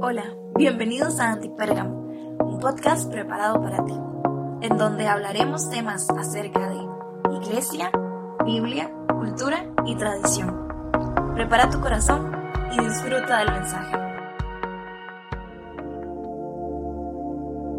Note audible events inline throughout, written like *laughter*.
Hola, bienvenidos a Antipérgamo, un podcast preparado para ti, en donde hablaremos temas acerca de iglesia, Biblia, cultura y tradición. Prepara tu corazón y disfruta del mensaje.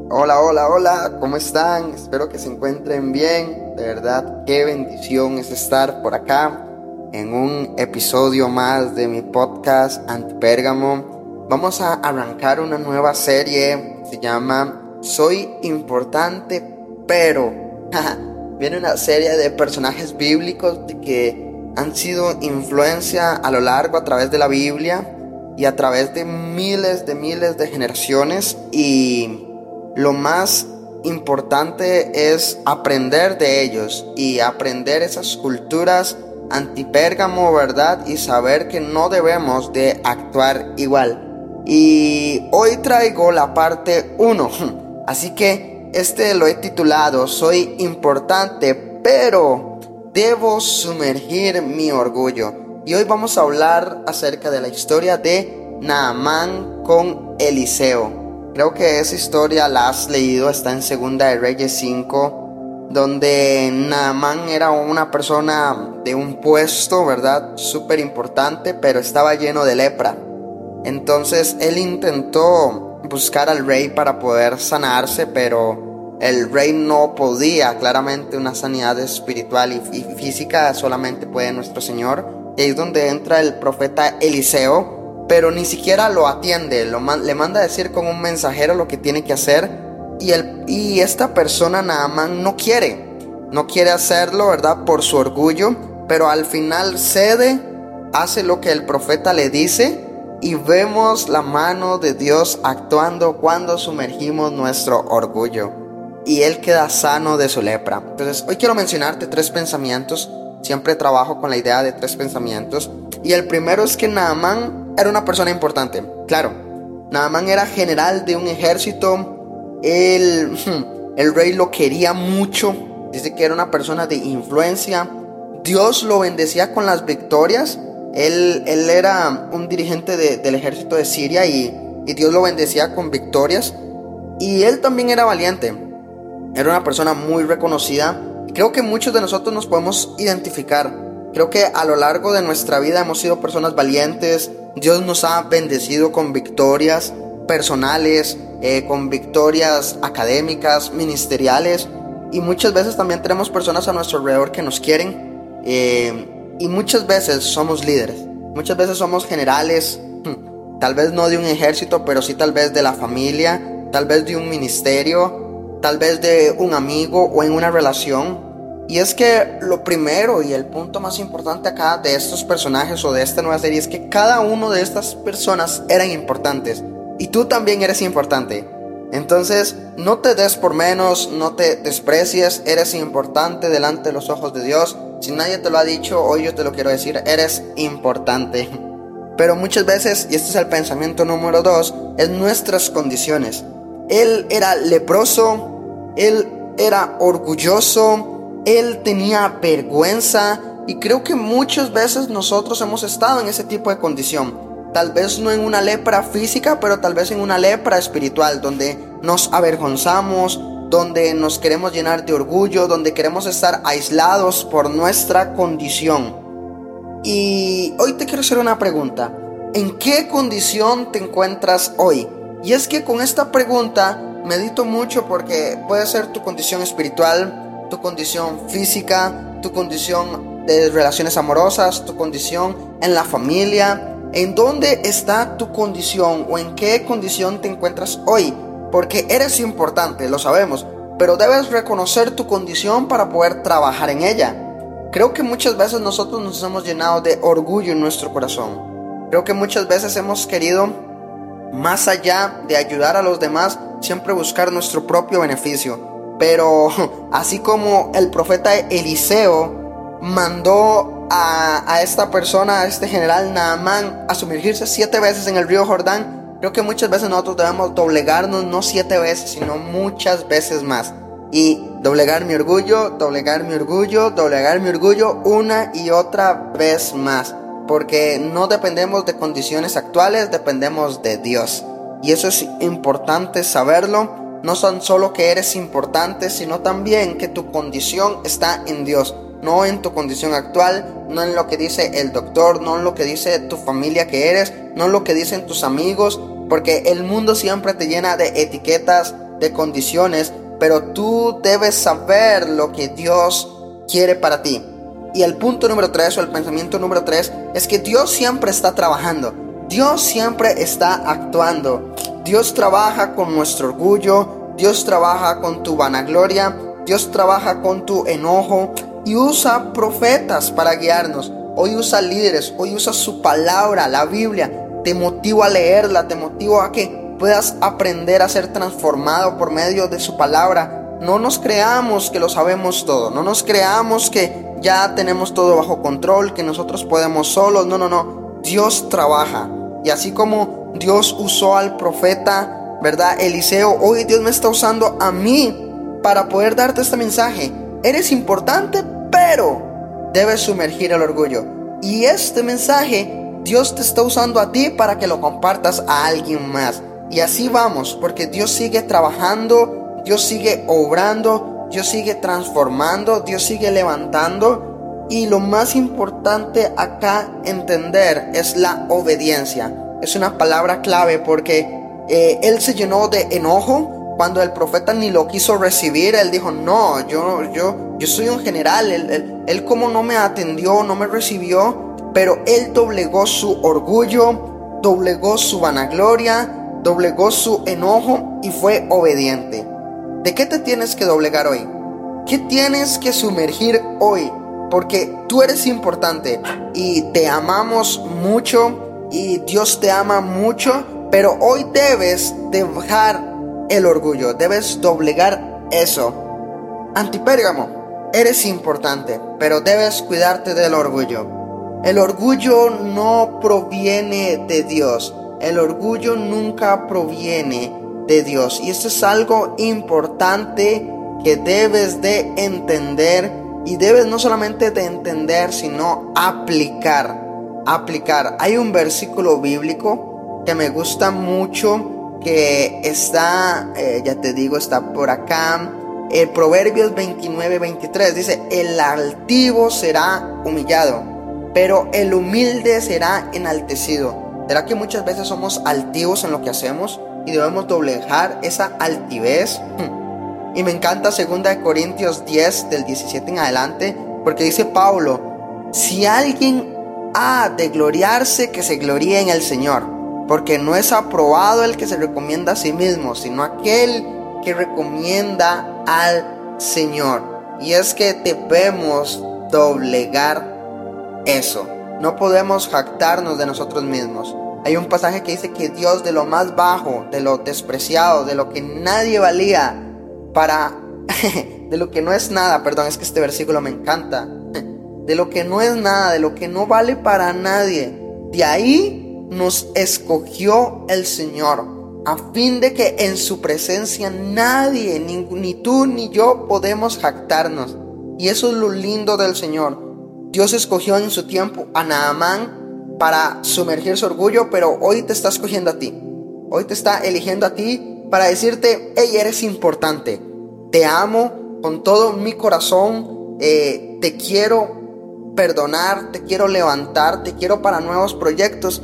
Hola, hola, hola, ¿cómo están? Espero que se encuentren bien. De verdad, qué bendición es estar por acá en un episodio más de mi podcast Antipérgamo vamos a arrancar una nueva serie, se llama Soy importante, pero *laughs* viene una serie de personajes bíblicos que han sido influencia a lo largo a través de la Biblia y a través de miles de miles de generaciones y lo más importante es aprender de ellos y aprender esas culturas antipérgamo, ¿verdad? Y saber que no debemos de actuar igual. Y hoy traigo la parte 1. *laughs* Así que este lo he titulado Soy importante, pero debo sumergir mi orgullo. Y hoy vamos a hablar acerca de la historia de Naamán con Eliseo. Creo que esa historia la has leído, está en Segunda de Reyes 5, donde Naamán era una persona de un puesto, ¿verdad? Súper importante, pero estaba lleno de lepra. Entonces él intentó buscar al rey para poder sanarse, pero el rey no podía. Claramente una sanidad espiritual y física solamente puede nuestro Señor. Y ahí es donde entra el profeta Eliseo, pero ni siquiera lo atiende. le manda a decir con un mensajero lo que tiene que hacer. Y, esta persona Naaman no quiere. No quiere hacerlo, ¿verdad? Por su orgullo. Pero al final cede, hace lo que el profeta le dice y vemos la mano de Dios actuando cuando sumergimos nuestro orgullo y Él queda sano de su lepra. Entonces, hoy quiero mencionarte tres pensamientos. Siempre trabajo con la idea de tres pensamientos. Y el primero es que Naaman era una persona importante. Claro, Naaman era general de un ejército. El, el rey lo quería mucho. Dice que era una persona de influencia. Dios lo bendecía con las victorias él, era un dirigente del ejército de Siria y, Dios lo bendecía con victorias. Y él también era valiente. Era una persona muy reconocida. creo que muchos de nosotros nos podemos identificar. Creo que a lo largo de nuestra vida hemos sido personas valientes. Dios nos ha bendecido con victorias personales, eh, con victorias académicas, ministeriales. Y muchas veces también tenemos personas a nuestro alrededor que nos quieren. Eh, y muchas veces somos líderes, muchas veces somos generales, hmm, tal vez no de un ejército, pero sí tal vez de la familia, tal vez de un ministerio, tal vez de un amigo o en una relación. Y es que lo primero y el punto más importante acá de estos personajes o de esta nueva serie es que cada uno de estas personas eran importantes. Y tú también eres importante. Entonces, no te des por menos, no te desprecies, eres importante delante de los ojos de Dios. Si nadie te lo ha dicho, hoy yo te lo quiero decir, eres importante. Pero muchas veces, y este es el pensamiento número dos, es nuestras condiciones. Él era leproso, él era orgulloso, él tenía vergüenza y creo que muchas veces nosotros hemos estado en ese tipo de condición Tal vez no en una lepra física, pero tal vez en una lepra espiritual, donde nos avergonzamos, donde nos queremos llenar de orgullo, donde queremos estar aislados por nuestra condición. Y hoy te quiero hacer una pregunta. ¿En qué condición te encuentras hoy? Y es que con esta pregunta medito mucho porque puede ser tu condición espiritual, tu condición física, tu condición de relaciones amorosas, tu condición en la familia, ¿En dónde está tu condición o en qué condición te encuentras hoy? Porque eres importante, lo sabemos, pero debes reconocer tu condición para poder trabajar en ella. Creo que muchas veces nosotros nos hemos llenado de orgullo en nuestro corazón. Creo que muchas veces hemos querido, más allá de ayudar a los demás, siempre buscar nuestro propio beneficio. Pero *laughs* así como el profeta Eliseo mandó a, esta persona, a este general Naamán, a sumergirse siete veces en el río Jordán, creo que muchas veces nosotros debemos doblegarnos, no siete veces, sino muchas veces más. Y doblegar mi orgullo, doblegar mi orgullo, doblegar mi orgullo una y otra vez más. Porque no dependemos de condiciones actuales, dependemos de Dios. Y eso es importante saberlo. No son solo que eres importante, sino también que tu condición está en Dios. No en tu condición actual, no en lo que dice el doctor, no en lo que dice tu familia que eres, no en lo que dicen tus amigos, porque el mundo siempre te llena de etiquetas, de condiciones, pero tú debes saber lo que Dios quiere para ti. Y el punto número tres o el pensamiento número tres es que Dios siempre está trabajando. Dios siempre está actuando. Dios trabaja con nuestro orgullo. Dios trabaja con tu vanagloria. Dios trabaja con tu enojo. Y usa profetas para guiarnos. Hoy usa líderes. Hoy usa su palabra, la Biblia. Te motivo a leerla. Te motivo a que puedas aprender a ser transformado por medio de su palabra. No nos creamos que lo sabemos todo. No nos creamos que ya tenemos todo bajo control, que nosotros podemos solos. No, no, no. Dios trabaja. Y así como Dios usó al profeta, ¿verdad? Eliseo, hoy Dios me está usando a mí para poder darte este mensaje. Eres importante, pero debes sumergir el orgullo. Y este mensaje Dios te está usando a ti para que lo compartas a alguien más. Y así vamos, porque Dios sigue trabajando, Dios sigue obrando, Dios sigue transformando, Dios sigue levantando. Y lo más importante acá entender es la obediencia. Es una palabra clave porque eh, él se llenó de enojo cuando el profeta ni lo quiso recibir. Él dijo, no, yo, yo, yo soy un general. Él, él como no me atendió, no me recibió. Pero él doblegó su orgullo, doblegó su vanagloria, doblegó su enojo y fue obediente. ¿De qué te tienes que doblegar hoy? ¿Qué tienes que sumergir hoy? Porque tú eres importante y te amamos mucho y Dios te ama mucho, pero hoy debes dejar el orgullo, debes doblegar eso. Antipérgamo, eres importante, pero debes cuidarte del orgullo. El orgullo no proviene de Dios. El orgullo nunca proviene de Dios. Y esto es algo importante que debes de entender y debes no solamente de entender, sino aplicar. Aplicar. Hay un versículo bíblico que me gusta mucho, que está, eh, ya te digo, está por acá. El Proverbios 29, 23 dice, el altivo será humillado, pero el humilde será enaltecido. ¿Será que muchas veces somos altivos en lo que hacemos? y debemos doblegar esa altivez. Y me encanta 2 Corintios 10 del 17 en adelante, porque dice Pablo, si alguien ha de gloriarse, que se gloríe en el Señor, porque no es aprobado el que se recomienda a sí mismo, sino aquel que recomienda al Señor. Y es que debemos doblegar eso. No podemos jactarnos de nosotros mismos. Hay un pasaje que dice que Dios de lo más bajo, de lo despreciado, de lo que nadie valía, para... *laughs* de lo que no es nada, perdón, es que este versículo me encanta. *laughs* De lo que no es nada, de lo que no vale para nadie. De ahí nos escogió el Señor, a fin de que en su presencia nadie, ni, tú ni yo, podemos jactarnos. Y eso es lo lindo del Señor. Dios escogió en su tiempo a Naamán para sumergir su orgullo, pero hoy te está escogiendo a ti. Hoy te está eligiendo a ti para decirte, hey, eres importante. Te amo con todo mi corazón. Eh, te quiero perdonar, te quiero levantar, te quiero para nuevos proyectos.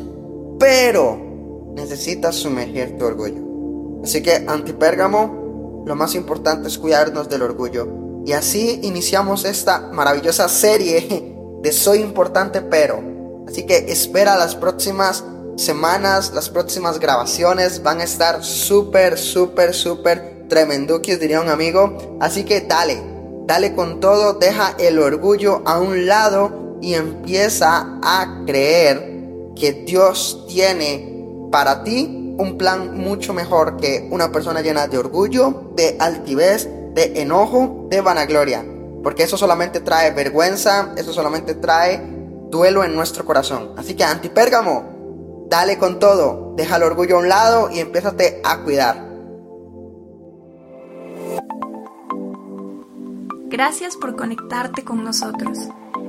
Pero necesitas sumergir tu orgullo. Así que, antipérgamo, lo más importante es cuidarnos del orgullo. Y así iniciamos esta maravillosa serie de Soy importante, pero Así que espera las próximas semanas, las próximas grabaciones van a estar súper, súper, súper tremenduques, diría un amigo. Así que dale, dale con todo, deja el orgullo a un lado y empieza a creer que Dios tiene para ti un plan mucho mejor que una persona llena de orgullo, de altivez, de enojo, de vanagloria. Porque eso solamente trae vergüenza, eso solamente trae duelo en nuestro corazón. Así que antipérgamo, dale con todo, deja el orgullo a un lado y empiézate a cuidar. Gracias por conectarte con nosotros.